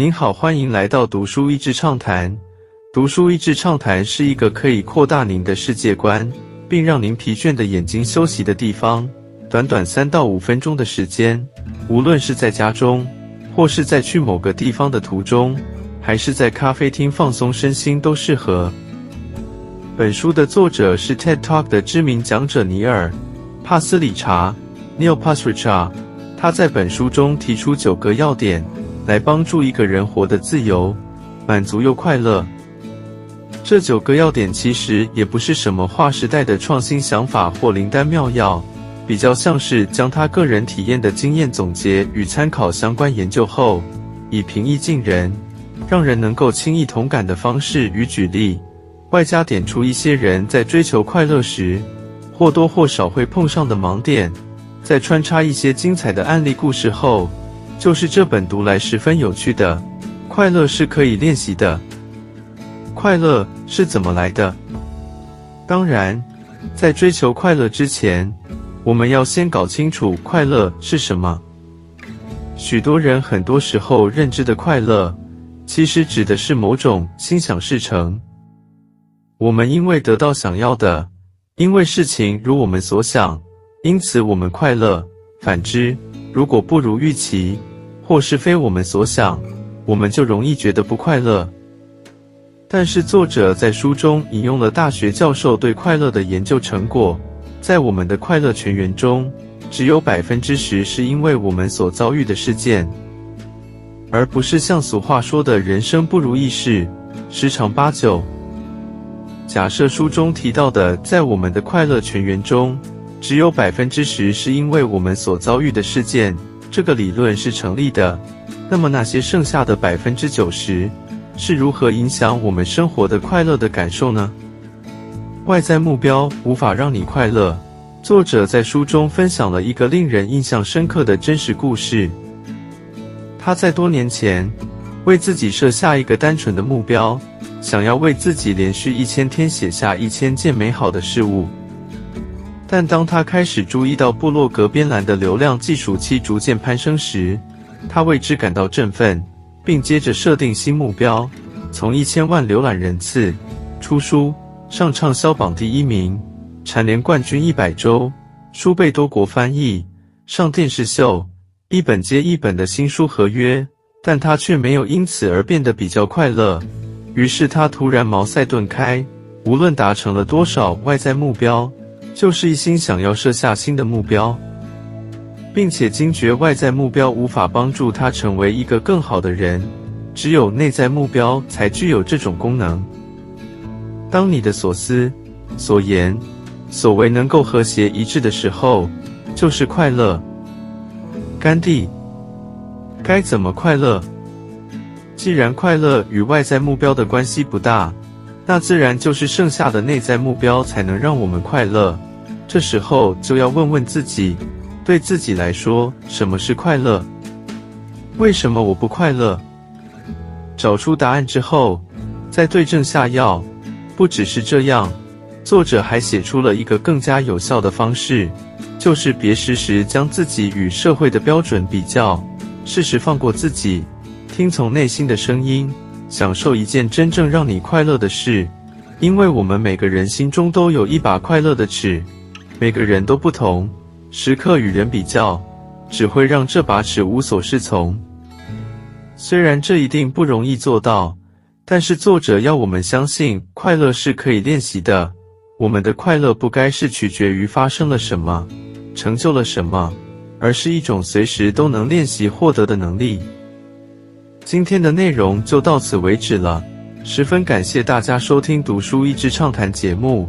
您好，欢迎来到读书益智畅谈。读书益智畅谈是一个可以扩大您的世界观，并让您疲倦的眼睛休息的地方。短短三到五分钟的时间，无论是在家中，或是在去某个地方的途中，还是在咖啡厅放松身心，都适合。本书的作者是 TED Talk 的知名讲者尼尔·帕斯里查 （Neil Pasricha）。他在本书中提出九个要点，来帮助一个人活得自由、满足又快乐。这九个要点其实也不是什么划时代的创新想法或灵丹妙药，比较像是将他个人体验的经验总结与参考相关研究后，以平易近人、让人能够轻易同感的方式与举例，外加点出一些人在追求快乐时或多或少会碰上的盲点。在穿插一些精彩的案例故事后，就是这本读来十分有趣的。快乐是可以练习的。快乐是怎么来的？当然，在追求快乐之前，我们要先搞清楚快乐是什么。许多人很多时候认知的快乐，其实指的是某种心想事成。我们因为得到想要的，因为事情如我们所想。因此，我们快乐。反之，如果不如预期，或是非我们所想，我们就容易觉得不快乐。但是，作者在书中引用了大学教授对快乐的研究成果，在我们的快乐全员中，只有百分之十是因为我们所遭遇的事件，而不是像俗话说的人生不如意事十常八九。假设书中提到的，在我们的快乐全员中。只有百分之十是因为我们所遭遇的事件，这个理论是成立的。那么那些剩下的百分之九十是如何影响我们生活的快乐的感受呢？外在目标无法让你快乐。作者在书中分享了一个令人印象深刻的真实故事。他在多年前为自己设下一个单纯的目标，想要为自己连续一千天写下一千件美好的事物。但当他开始注意到部落格边栏的流量计数器逐渐攀升时，他为之感到振奋，并接着设定新目标：从一千万浏览人次、出书、上畅销榜第一名、蝉联冠军一百周、书被多国翻译、上电视秀、一本接一本的新书合约。但他却没有因此而变得比较快乐。于是他突然茅塞顿开，无论达成了多少外在目标。就是一心想要设下新的目标，并且惊觉外在目标无法帮助他成为一个更好的人，只有内在目标才具有这种功能。当你的所思、所言、所为能够和谐一致的时候，就是快乐。甘地，该怎么快乐？既然快乐与外在目标的关系不大，那自然就是剩下的内在目标才能让我们快乐。这时候就要问问自己，对自己来说，什么是快乐？为什么我不快乐？找出答案之后，再对症下药。不只是这样，作者还写出了一个更加有效的方式，就是别时时将自己与社会的标准比较，适时放过自己，听从内心的声音，享受一件真正让你快乐的事。因为我们每个人心中都有一把快乐的尺。每个人都不同，时刻与人比较，只会让这把尺无所适从。虽然这一定不容易做到，但是作者要我们相信，快乐是可以练习的。我们的快乐不该是取决于发生了什么，成就了什么，而是一种随时都能练习获得的能力。今天的内容就到此为止了，十分感谢大家收听《读书益智畅谈》节目。